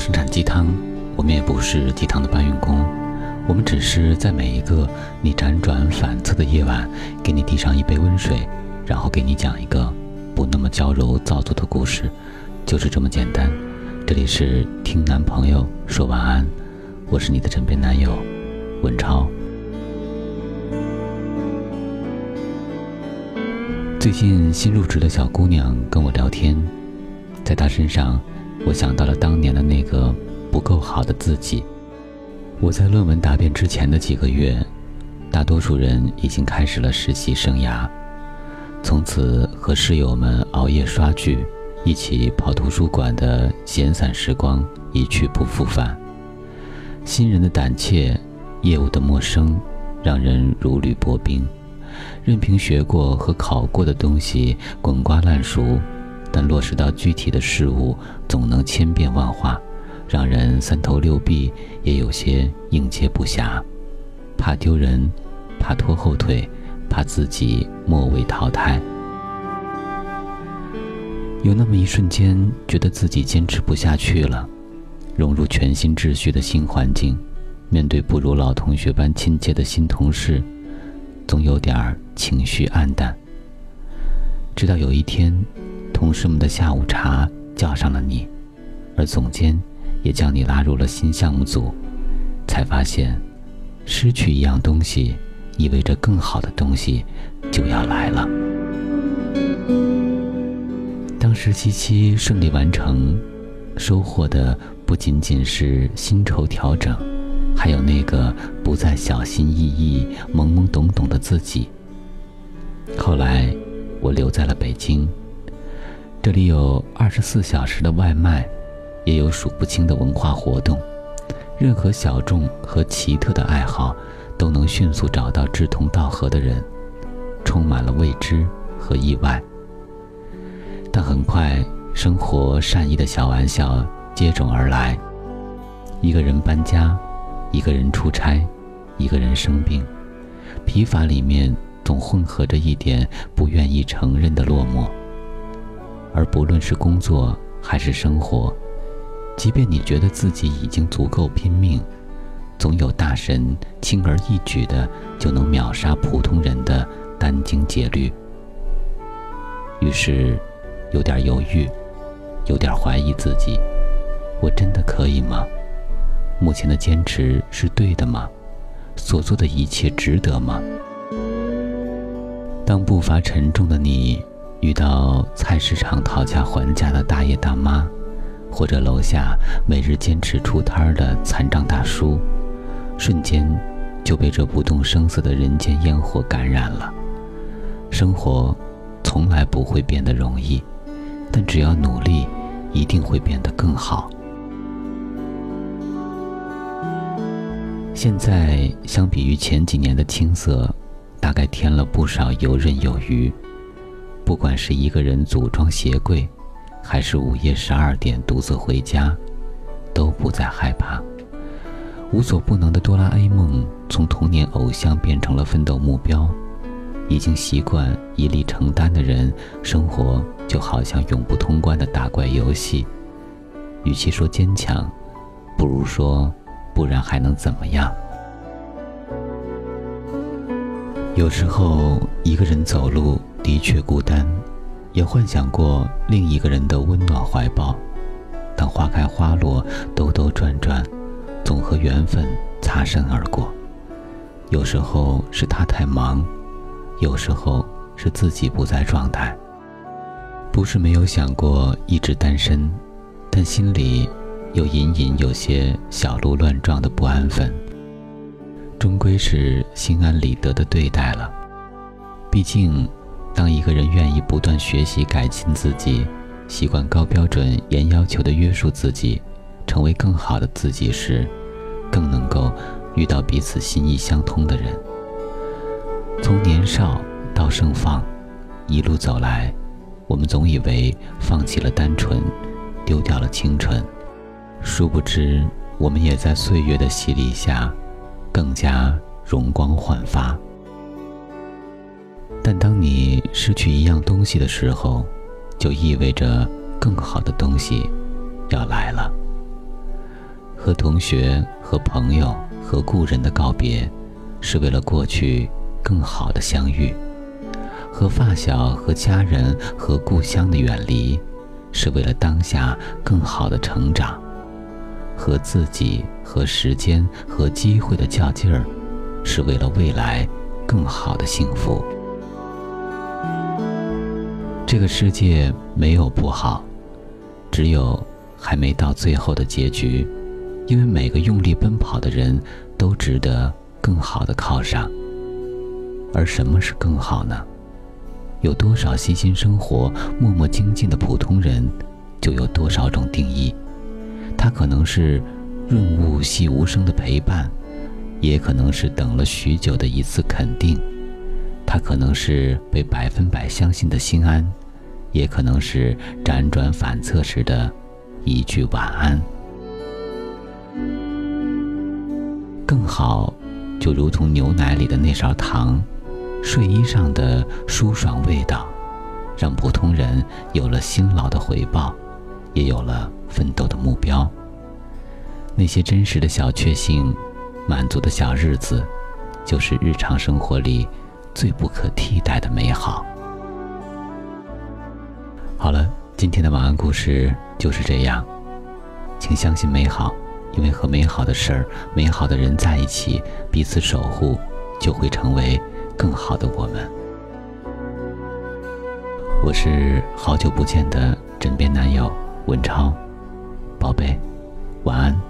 生产鸡汤，我们也不是鸡汤的搬运工，我们只是在每一个你辗转反侧的夜晚，给你递上一杯温水，然后给你讲一个不那么娇柔造作的故事，就是这么简单。这里是听男朋友说晚安，我是你的枕边男友文超。最近新入职的小姑娘跟我聊天，在她身上，我想到了当年的那个不够好的自己。我在论文答辩之前的几个月，大多数人已经开始了实习生涯，从此和室友们熬夜刷剧、一起跑图书馆的闲散时光一去不复返。新人的胆怯，业务的陌生，让人如履薄冰。任凭学过和考过的东西滚瓜烂熟，但落实到具体的事物，总能千变万化，让人三头六臂，也有些应接不暇。怕丢人，怕拖后腿，怕自己末位淘汰。有那么一瞬间，觉得自己坚持不下去了，融入全新秩序的新环境，面对不如老同学般亲切的新同事。总有点儿情绪黯淡。直到有一天，同事们的下午茶叫上了你，而总监也将你拉入了新项目组，才发现，失去一样东西，意味着更好的东西就要来了。当实习期顺利完成，收获的不仅仅是薪酬调整。还有那个不再小心翼翼、懵懵懂懂的自己。后来，我留在了北京。这里有二十四小时的外卖，也有数不清的文化活动。任何小众和奇特的爱好，都能迅速找到志同道合的人，充满了未知和意外。但很快，生活善意的小玩笑接踵而来。一个人搬家。一个人出差，一个人生病，疲乏里面总混合着一点不愿意承认的落寞。而不论是工作还是生活，即便你觉得自己已经足够拼命，总有大神轻而易举的就能秒杀普通人的殚精竭虑。于是，有点犹豫，有点怀疑自己：我真的可以吗？目前的坚持是对的吗？所做的一切值得吗？当步伐沉重的你遇到菜市场讨价还价的大爷大妈，或者楼下每日坚持出摊的残障大叔，瞬间就被这不动声色的人间烟火感染了。生活从来不会变得容易，但只要努力，一定会变得更好。现在相比于前几年的青涩，大概添了不少游刃有余。不管是一个人组装鞋柜，还是午夜十二点独自回家，都不再害怕。无所不能的哆啦 A 梦从童年偶像变成了奋斗目标。已经习惯一力承担的人，生活就好像永不通关的打怪游戏。与其说坚强，不如说。不然还能怎么样？有时候一个人走路的确孤单，也幻想过另一个人的温暖怀抱。当花开花落，兜兜转转，总和缘分擦身而过。有时候是他太忙，有时候是自己不在状态。不是没有想过一直单身，但心里……又隐隐有些小鹿乱撞的不安分，终归是心安理得的对待了。毕竟，当一个人愿意不断学习改进自己，习惯高标准严要求的约束自己，成为更好的自己时，更能够遇到彼此心意相通的人。从年少到盛放，一路走来，我们总以为放弃了单纯，丢掉了青春。殊不知，我们也在岁月的洗礼下，更加容光焕发。但当你失去一样东西的时候，就意味着更好的东西要来了。和同学、和朋友、和故人的告别，是为了过去更好的相遇；和发小、和家人、和故乡的远离，是为了当下更好的成长；和自己、和时间、和机会的较劲儿，是为了未来更好的幸福。这个世界没有不好，只有还没到最后的结局。因为每个用力奔跑的人，都值得更好的靠上。而什么是更好呢？有多少细心生活、默默精进的普通人，就有多少种定义。能是润物细无声的陪伴，也可能是等了许久的一次肯定。它可能是被百分百相信的心安。也可能是辗转反侧时的一句晚安。更好，就如同牛奶里的那勺糖，睡衣上的舒爽味道，让普通人有了辛劳的回报，也有了奋斗的目标。那些真实的小确幸，满足的小日子，就是日常生活里最不可替代的美好。好了，今天的晚安故事就是这样，请相信美好，因为和美好的事儿、美好的人在一起，彼此守护，就会成为更好的我们。我是好久不见的枕边男友文超，宝贝，晚安。